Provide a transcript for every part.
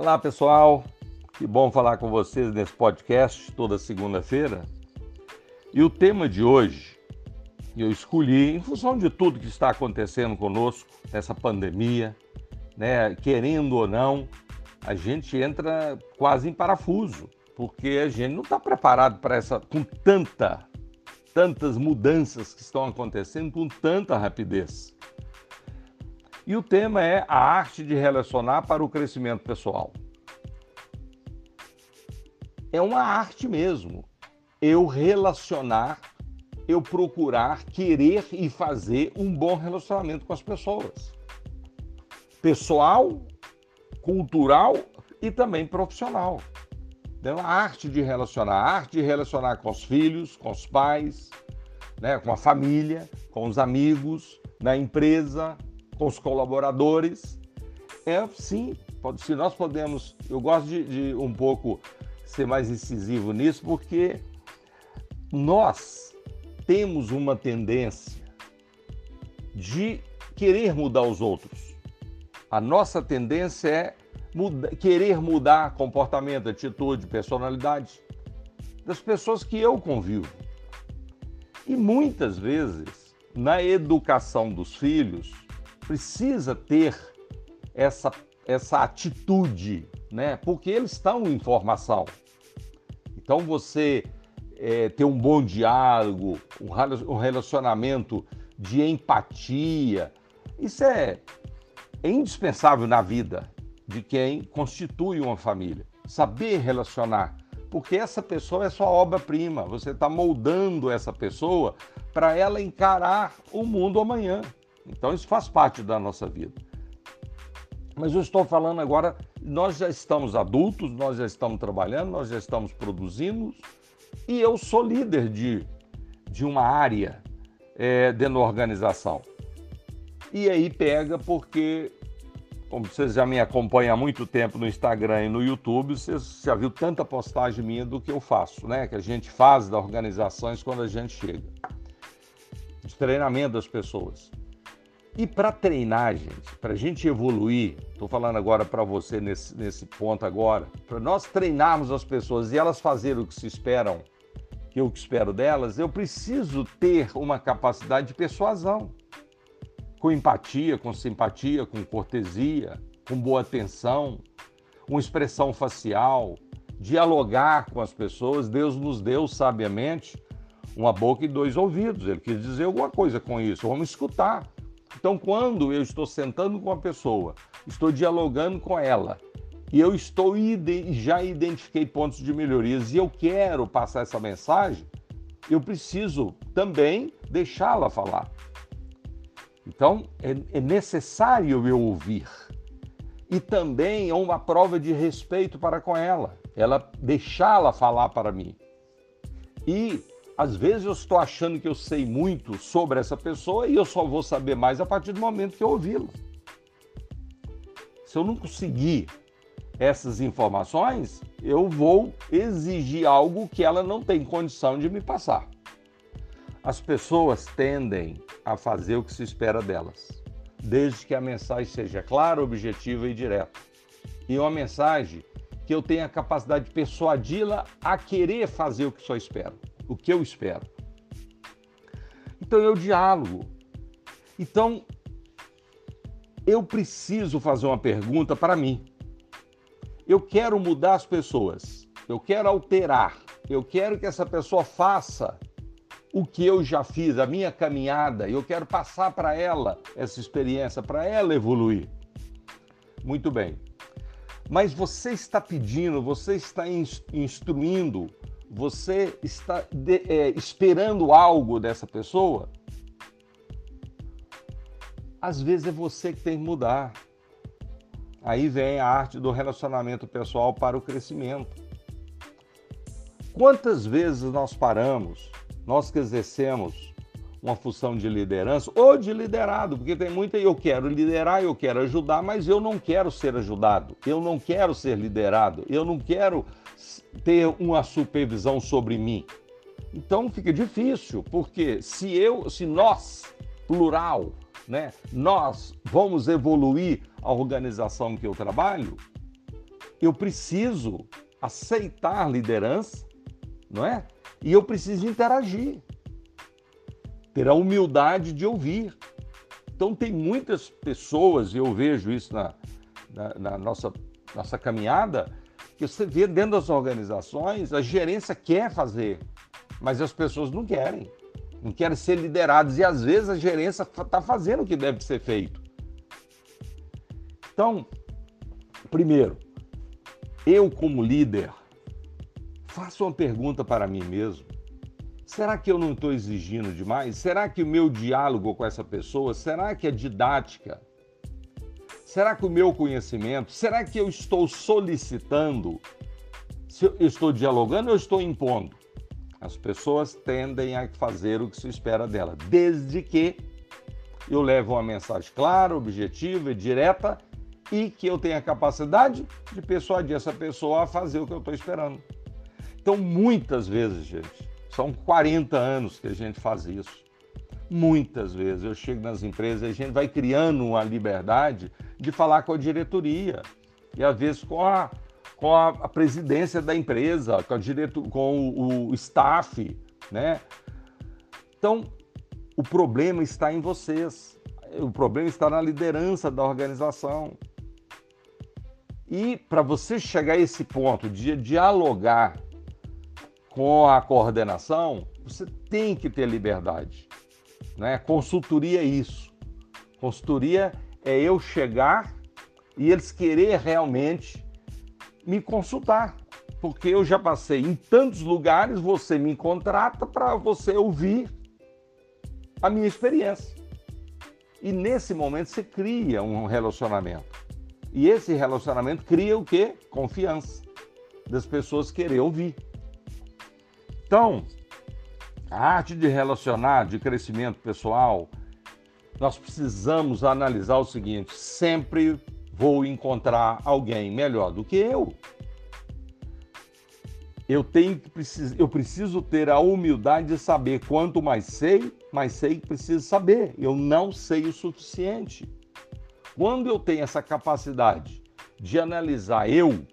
Olá pessoal, que bom falar com vocês nesse podcast toda segunda-feira. E o tema de hoje eu escolhi em função de tudo que está acontecendo conosco nessa pandemia, né? Querendo ou não, a gente entra quase em parafuso, porque a gente não está preparado para essa com tanta, tantas mudanças que estão acontecendo com tanta rapidez. E o tema é a arte de relacionar para o crescimento pessoal. É uma arte mesmo. Eu relacionar, eu procurar, querer e fazer um bom relacionamento com as pessoas. Pessoal, cultural e também profissional. Então, a arte de relacionar, a arte de relacionar com os filhos, com os pais, né, com a família, com os amigos, na empresa, com os colaboradores. É sim, se nós podemos, eu gosto de, de um pouco ser mais incisivo nisso, porque nós temos uma tendência de querer mudar os outros. A nossa tendência é muda, querer mudar comportamento, atitude, personalidade das pessoas que eu convivo. E muitas vezes, na educação dos filhos, precisa ter essa, essa atitude, né? Porque eles estão em formação. Então você é, ter um bom diálogo, um relacionamento de empatia, isso é, é indispensável na vida de quem constitui uma família. Saber relacionar, porque essa pessoa é sua obra-prima. Você está moldando essa pessoa para ela encarar o mundo amanhã. Então isso faz parte da nossa vida. Mas eu estou falando agora, nós já estamos adultos, nós já estamos trabalhando, nós já estamos produzindo, e eu sou líder de, de uma área é, dentro da organização. E aí pega porque, como vocês já me acompanham há muito tempo no Instagram e no YouTube, vocês já viu tanta postagem minha do que eu faço, né? Que a gente faz das organizações quando a gente chega. De treinamento das pessoas. E para treinar, gente, para a gente evoluir, estou falando agora para você nesse, nesse ponto agora, para nós treinarmos as pessoas e elas fazerem o que se esperam, que eu espero delas, eu preciso ter uma capacidade de persuasão, com empatia, com simpatia, com cortesia, com boa atenção, uma expressão facial, dialogar com as pessoas. Deus nos deu sabiamente uma boca e dois ouvidos. Ele quis dizer alguma coisa com isso. Vamos escutar. Então, quando eu estou sentando com a pessoa, estou dialogando com ela, e eu estou já identifiquei pontos de melhorias e eu quero passar essa mensagem, eu preciso também deixá-la falar. Então, é, é necessário eu ouvir. E também é uma prova de respeito para com ela, ela deixá-la falar para mim. E às vezes eu estou achando que eu sei muito sobre essa pessoa e eu só vou saber mais a partir do momento que eu ouvi-lo. Se eu não conseguir essas informações, eu vou exigir algo que ela não tem condição de me passar. As pessoas tendem a fazer o que se espera delas, desde que a mensagem seja clara, objetiva e direta. E uma mensagem que eu tenha a capacidade de persuadi-la a querer fazer o que só espero o que eu espero. Então eu diálogo. Então eu preciso fazer uma pergunta para mim. Eu quero mudar as pessoas. Eu quero alterar. Eu quero que essa pessoa faça o que eu já fiz, a minha caminhada. Eu quero passar para ela essa experiência, para ela evoluir. Muito bem. Mas você está pedindo, você está instruindo você está de, é, esperando algo dessa pessoa, às vezes é você que tem que mudar. Aí vem a arte do relacionamento pessoal para o crescimento. Quantas vezes nós paramos, nós que exercemos uma função de liderança ou de liderado, porque tem muita eu quero liderar, eu quero ajudar, mas eu não quero ser ajudado, eu não quero ser liderado, eu não quero ter uma supervisão sobre mim. Então fica difícil, porque se eu, se nós, plural, né, nós vamos evoluir a organização que eu trabalho, eu preciso aceitar liderança, não é? E eu preciso interagir. Ter a humildade de ouvir. Então, tem muitas pessoas, e eu vejo isso na, na, na nossa, nossa caminhada, que você vê dentro das organizações, a gerência quer fazer, mas as pessoas não querem. Não querem ser lideradas. E às vezes a gerência está fazendo o que deve ser feito. Então, primeiro, eu como líder, faço uma pergunta para mim mesmo. Será que eu não estou exigindo demais? Será que o meu diálogo com essa pessoa, será que a didática, será que o meu conhecimento, será que eu estou solicitando? Se eu estou dialogando ou estou impondo? As pessoas tendem a fazer o que se espera dela, desde que eu leve uma mensagem clara, objetiva e direta e que eu tenha capacidade de persuadir essa pessoa a fazer o que eu estou esperando. Então, muitas vezes, gente, são 40 anos que a gente faz isso. Muitas vezes eu chego nas empresas e a gente vai criando uma liberdade de falar com a diretoria e às vezes com a, com a, a presidência da empresa, com, a direto, com o, o staff, né? Então, o problema está em vocês. O problema está na liderança da organização. E para você chegar a esse ponto de dialogar com a coordenação, você tem que ter liberdade. Né? Consultoria é isso. Consultoria é eu chegar e eles querer realmente me consultar. Porque eu já passei em tantos lugares, você me contrata para você ouvir a minha experiência. E nesse momento você cria um relacionamento. E esse relacionamento cria o quê? Confiança das pessoas querer ouvir. Então, a arte de relacionar, de crescimento pessoal, nós precisamos analisar o seguinte: sempre vou encontrar alguém melhor do que eu. Eu tenho que eu preciso ter a humildade de saber quanto mais sei, mais sei que preciso saber. Eu não sei o suficiente. Quando eu tenho essa capacidade de analisar eu,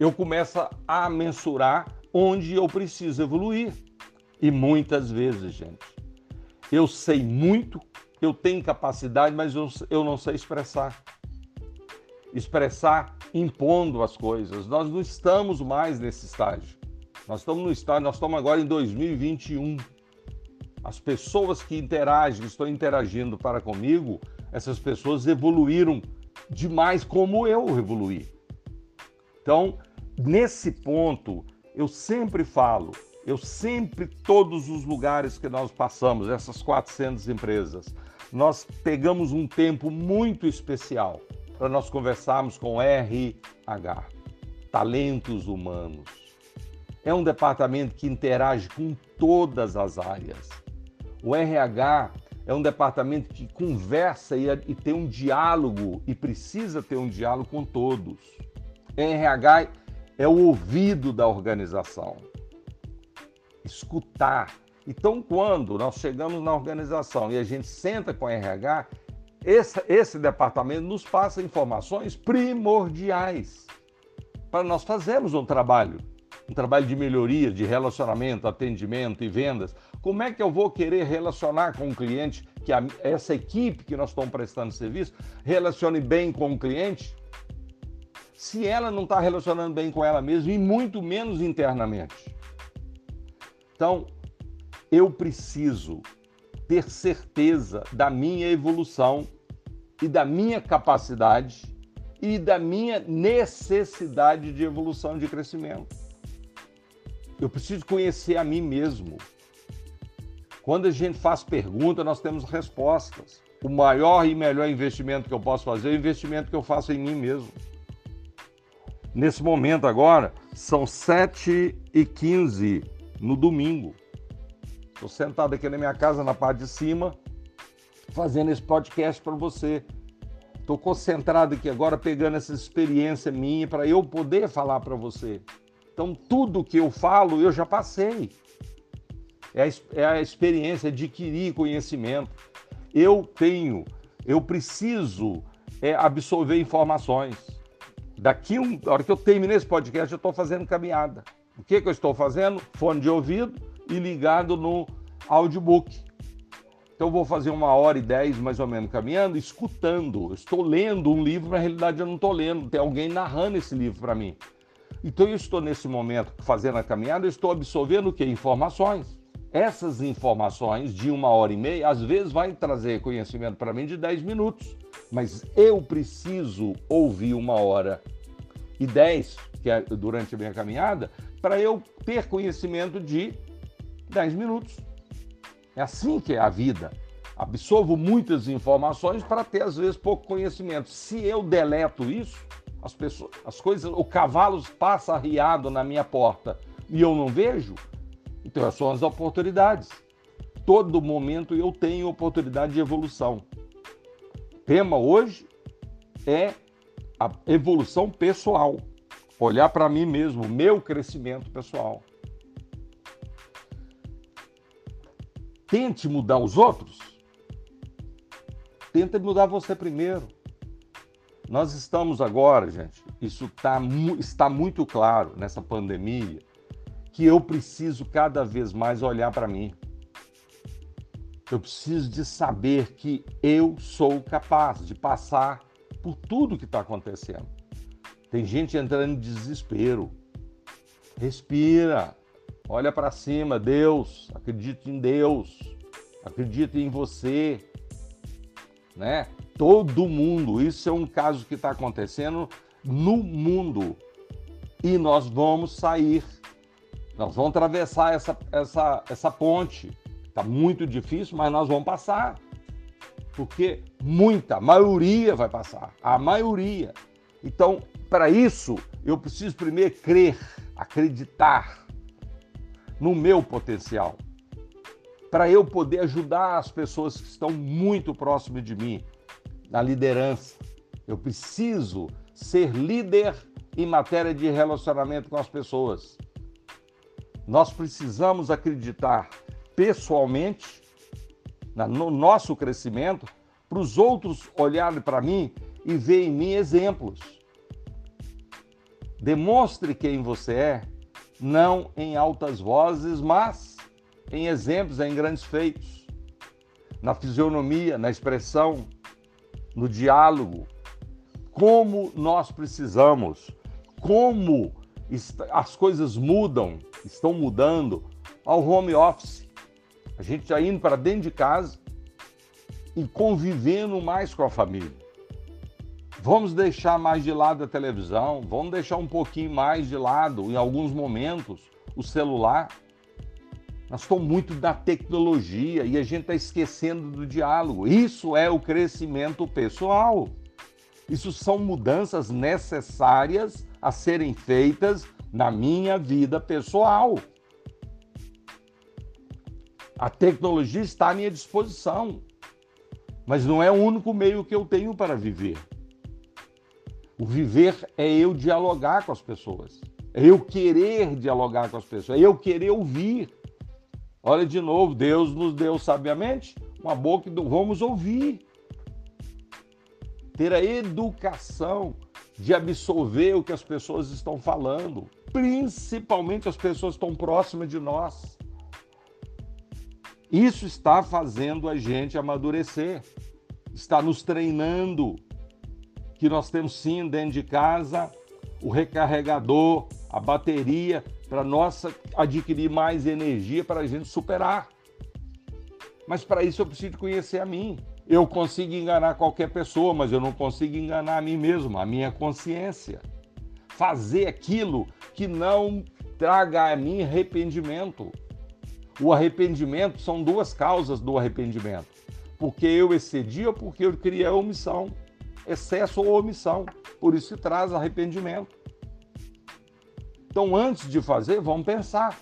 eu começo a mensurar onde eu preciso evoluir. E muitas vezes, gente, eu sei muito, eu tenho capacidade, mas eu, eu não sei expressar. Expressar impondo as coisas. Nós não estamos mais nesse estágio. Nós estamos no estágio, nós estamos agora em 2021. As pessoas que interagem, estão interagindo para comigo, essas pessoas evoluíram demais como eu evoluí. Então, nesse ponto, eu sempre falo, eu sempre, todos os lugares que nós passamos, essas 400 empresas, nós pegamos um tempo muito especial para nós conversarmos com RH, Talentos Humanos. É um departamento que interage com todas as áreas. O RH é um departamento que conversa e, e tem um diálogo e precisa ter um diálogo com todos. RH é o ouvido da organização. Escutar. Então, quando nós chegamos na organização e a gente senta com o RH, esse, esse departamento nos passa informações primordiais para nós fazermos um trabalho, um trabalho de melhoria, de relacionamento, atendimento e vendas, como é que eu vou querer relacionar com o cliente, que a, essa equipe que nós estamos prestando serviço relacione bem com o cliente, se ela não está relacionando bem com ela mesma e muito menos internamente? Então, eu preciso ter certeza da minha evolução e da minha capacidade e da minha necessidade de evolução, de crescimento. Eu preciso conhecer a mim mesmo. Quando a gente faz pergunta, nós temos respostas. O maior e melhor investimento que eu posso fazer é o investimento que eu faço em mim mesmo. Nesse momento agora, são 7 e 15 no domingo. Estou sentado aqui na minha casa, na parte de cima, fazendo esse podcast para você. Estou concentrado aqui agora, pegando essa experiência minha para eu poder falar para você. Então, tudo que eu falo, eu já passei é a, é a experiência, adquirir conhecimento. Eu tenho, eu preciso é, absorver informações. Daqui, um, a hora que eu terminei esse podcast, eu estou fazendo caminhada. O que, que eu estou fazendo? Fone de ouvido e ligado no audiobook. Então eu vou fazer uma hora e dez mais ou menos caminhando, escutando. Eu estou lendo um livro, na realidade eu não estou lendo, tem alguém narrando esse livro para mim. Então eu estou nesse momento fazendo a caminhada, eu estou absorvendo o que? Informações. Essas informações de uma hora e meia, às vezes vai trazer conhecimento para mim de dez minutos, mas eu preciso ouvir uma hora e dez, que é durante a minha caminhada, para eu ter conhecimento de dez minutos. É assim que é a vida. Absorvo muitas informações para ter, às vezes, pouco conhecimento. Se eu deleto isso, as pessoas, as coisas, o cavalo passa arriado na minha porta e eu não vejo, então são as oportunidades. Todo momento eu tenho oportunidade de evolução. O tema hoje é a evolução pessoal. Olhar para mim mesmo, meu crescimento pessoal. Tente mudar os outros. Tenta mudar você primeiro. Nós estamos agora, gente, isso tá, está muito claro nessa pandemia, que eu preciso cada vez mais olhar para mim. Eu preciso de saber que eu sou capaz de passar por tudo que está acontecendo. Tem gente entrando em desespero. Respira, Olha para cima, Deus, acredite em Deus, acredite em você, né? Todo mundo, isso é um caso que está acontecendo no mundo e nós vamos sair, nós vamos atravessar essa, essa, essa ponte. Está muito difícil, mas nós vamos passar, porque muita, a maioria vai passar, a maioria. Então, para isso, eu preciso primeiro crer, acreditar no meu potencial, para eu poder ajudar as pessoas que estão muito próximas de mim, na liderança. Eu preciso ser líder em matéria de relacionamento com as pessoas. Nós precisamos acreditar pessoalmente no nosso crescimento, para os outros olharem para mim e ver em mim exemplos. Demonstre quem você é não em altas vozes, mas em exemplos, em grandes feitos, na fisionomia, na expressão, no diálogo. Como nós precisamos, como as coisas mudam, estão mudando ao home office. A gente já indo para dentro de casa e convivendo mais com a família. Vamos deixar mais de lado a televisão, vamos deixar um pouquinho mais de lado, em alguns momentos, o celular. Nós estamos muito da tecnologia e a gente está esquecendo do diálogo. Isso é o crescimento pessoal. Isso são mudanças necessárias a serem feitas na minha vida pessoal. A tecnologia está à minha disposição, mas não é o único meio que eu tenho para viver. O viver é eu dialogar com as pessoas, é eu querer dialogar com as pessoas, é eu querer ouvir. Olha de novo, Deus nos deu sabiamente uma boca vamos ouvir. Ter a educação de absorver o que as pessoas estão falando, principalmente as pessoas estão próximas de nós. Isso está fazendo a gente amadurecer, está nos treinando que nós temos sim dentro de casa o recarregador, a bateria, para nós adquirir mais energia para a gente superar. Mas para isso eu preciso conhecer a mim. Eu consigo enganar qualquer pessoa, mas eu não consigo enganar a mim mesmo, a minha consciência. Fazer aquilo que não traga a mim arrependimento. O arrependimento são duas causas do arrependimento. Porque eu excedi ou porque eu criei omissão excesso ou omissão. Por isso traz arrependimento. Então, antes de fazer, vamos pensar.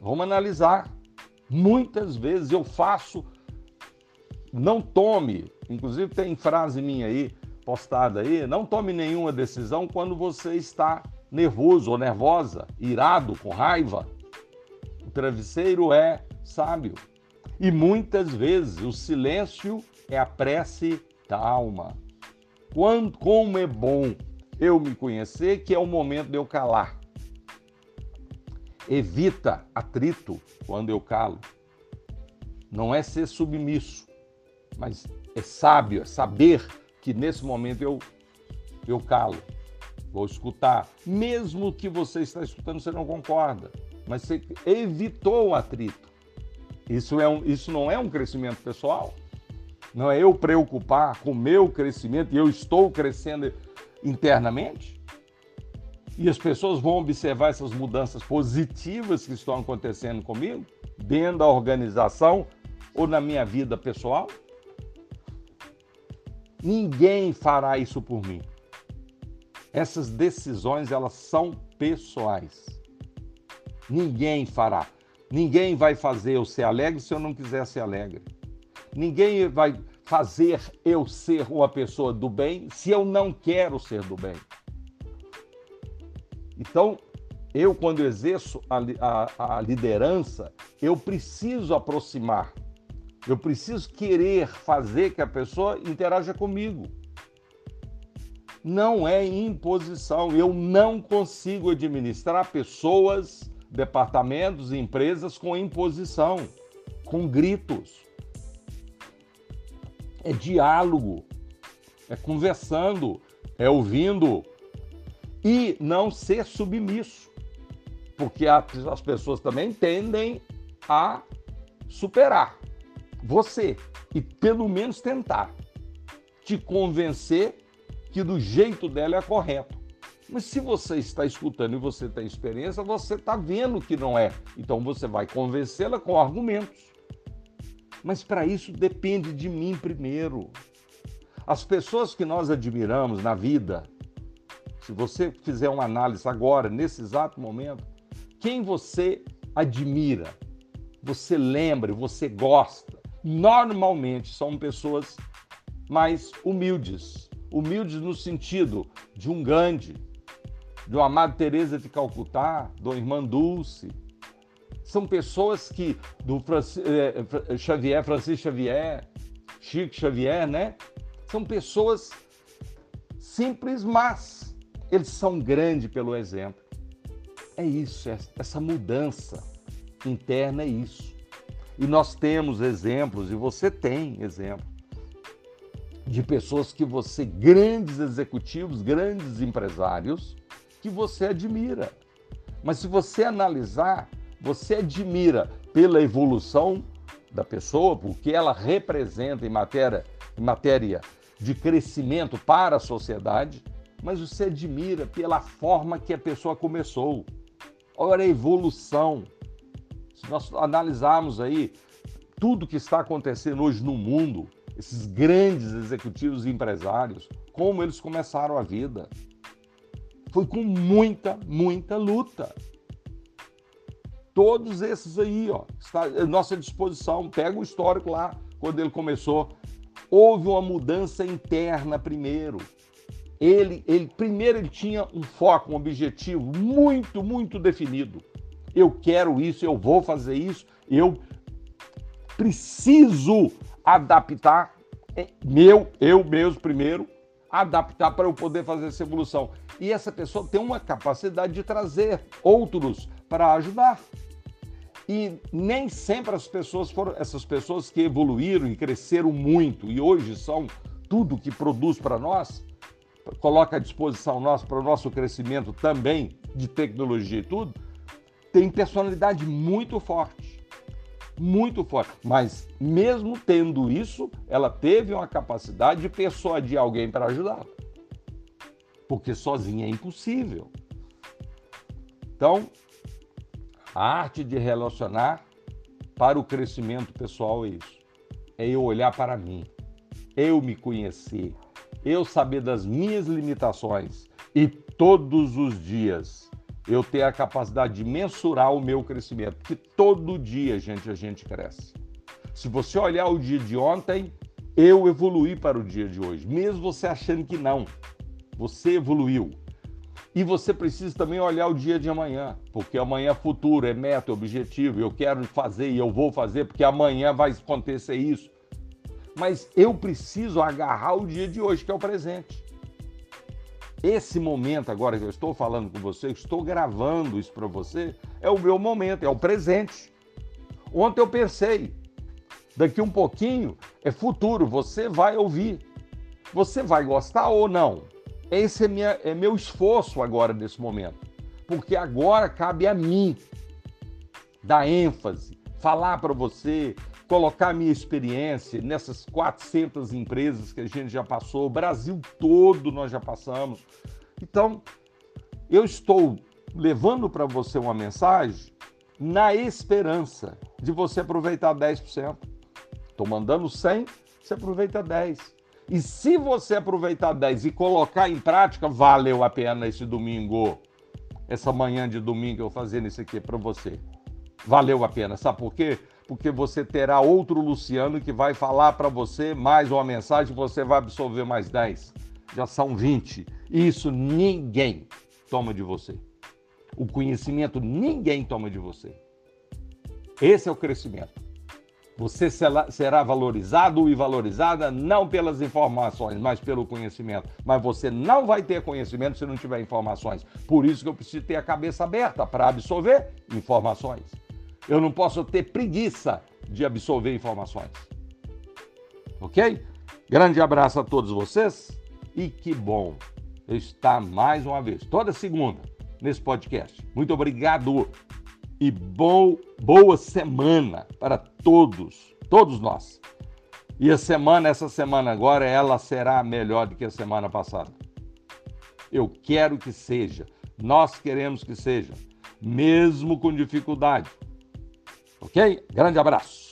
Vamos analisar. Muitas vezes eu faço, não tome, inclusive tem frase minha aí, postada aí, não tome nenhuma decisão quando você está nervoso ou nervosa, irado, com raiva. O travesseiro é sábio. E muitas vezes o silêncio é a prece da alma. Quando, como é bom eu me conhecer, que é o momento de eu calar. Evita atrito quando eu calo. Não é ser submisso, mas é sábio, é saber que nesse momento eu, eu calo. Vou escutar. Mesmo que você está escutando, você não concorda, mas você evitou o atrito. Isso, é um, isso não é um crescimento pessoal? Não é eu preocupar com o meu crescimento e eu estou crescendo internamente? E as pessoas vão observar essas mudanças positivas que estão acontecendo comigo, dentro da organização ou na minha vida pessoal? Ninguém fará isso por mim. Essas decisões, elas são pessoais. Ninguém fará. Ninguém vai fazer eu ser alegre se eu não quiser ser alegre. Ninguém vai fazer eu ser uma pessoa do bem se eu não quero ser do bem. Então, eu, quando exerço a, a, a liderança, eu preciso aproximar, eu preciso querer fazer que a pessoa interaja comigo. Não é imposição, eu não consigo administrar pessoas, departamentos e empresas com imposição, com gritos. É diálogo, é conversando, é ouvindo, e não ser submisso, porque as pessoas também tendem a superar você e pelo menos tentar te convencer que do jeito dela é correto. Mas se você está escutando e você tem experiência, você está vendo que não é. Então você vai convencê-la com argumentos. Mas para isso depende de mim primeiro. As pessoas que nós admiramos na vida, se você fizer uma análise agora, nesse exato momento, quem você admira, você lembra, você gosta, normalmente são pessoas mais humildes. Humildes no sentido de um Gandhi, de uma Amada Teresa de Calcutá, do Irmã Dulce. São pessoas que, do eh, Xavier, Francisco Xavier, Chico Xavier, né? São pessoas simples, mas eles são grandes pelo exemplo. É isso, é essa mudança interna é isso. E nós temos exemplos, e você tem exemplos, de pessoas que você, grandes executivos, grandes empresários, que você admira. Mas se você analisar, você admira pela evolução da pessoa, porque ela representa em matéria, em matéria de crescimento para a sociedade, mas você admira pela forma que a pessoa começou. Olha a evolução. Se nós analisarmos aí tudo que está acontecendo hoje no mundo, esses grandes executivos e empresários, como eles começaram a vida. Foi com muita, muita luta. Todos esses aí, ó, está à nossa disposição. Pega o histórico lá, quando ele começou. Houve uma mudança interna primeiro ele, ele primeiro ele tinha um foco, um objetivo muito, muito definido. Eu quero isso, eu vou fazer isso, eu preciso adaptar é, meu, eu mesmo primeiro, adaptar para eu poder fazer essa evolução. E essa pessoa tem uma capacidade de trazer outros para ajudar. E nem sempre as pessoas foram essas pessoas que evoluíram e cresceram muito e hoje são tudo que produz para nós, coloca à disposição nossa para o nosso crescimento também de tecnologia e tudo, tem personalidade muito forte. Muito forte. Mas, mesmo tendo isso, ela teve uma capacidade de persuadir alguém para ajudá-la. Porque sozinha é impossível. Então, a arte de relacionar para o crescimento pessoal é isso. É eu olhar para mim, eu me conhecer, eu saber das minhas limitações e todos os dias eu ter a capacidade de mensurar o meu crescimento, porque todo dia, gente, a gente cresce. Se você olhar o dia de ontem, eu evoluí para o dia de hoje, mesmo você achando que não. Você evoluiu. E você precisa também olhar o dia de amanhã, porque amanhã é futuro, é meta, é objetivo. Eu quero fazer e eu vou fazer, porque amanhã vai acontecer isso mas eu preciso agarrar o dia de hoje, que é o presente. Esse momento agora que eu estou falando com você, estou gravando isso para você, é o meu momento, é o presente. Ontem eu pensei, daqui um pouquinho é futuro, você vai ouvir. Você vai gostar ou não? Esse é, minha, é meu esforço agora nesse momento. Porque agora cabe a mim dar ênfase, falar para você, colocar minha experiência nessas 400 empresas que a gente já passou, o Brasil todo nós já passamos. Então, eu estou levando para você uma mensagem na esperança de você aproveitar 10%. Estou mandando 100, você aproveita 10. E se você aproveitar 10 e colocar em prática, valeu a pena esse domingo, essa manhã de domingo eu fazendo isso aqui para você. Valeu a pena. Sabe por quê? Porque você terá outro Luciano que vai falar para você mais uma mensagem, você vai absorver mais 10. Já são 20. Isso ninguém toma de você. O conhecimento ninguém toma de você. Esse é o crescimento. Você será valorizado e valorizada não pelas informações, mas pelo conhecimento. Mas você não vai ter conhecimento se não tiver informações. Por isso que eu preciso ter a cabeça aberta para absorver informações. Eu não posso ter preguiça de absorver informações. Ok? Grande abraço a todos vocês e que bom estar mais uma vez, toda segunda, nesse podcast. Muito obrigado e bom, boa semana para todos, todos nós. E a semana, essa semana agora, ela será melhor do que a semana passada. Eu quero que seja, nós queremos que seja, mesmo com dificuldade Ok? Grande abraço.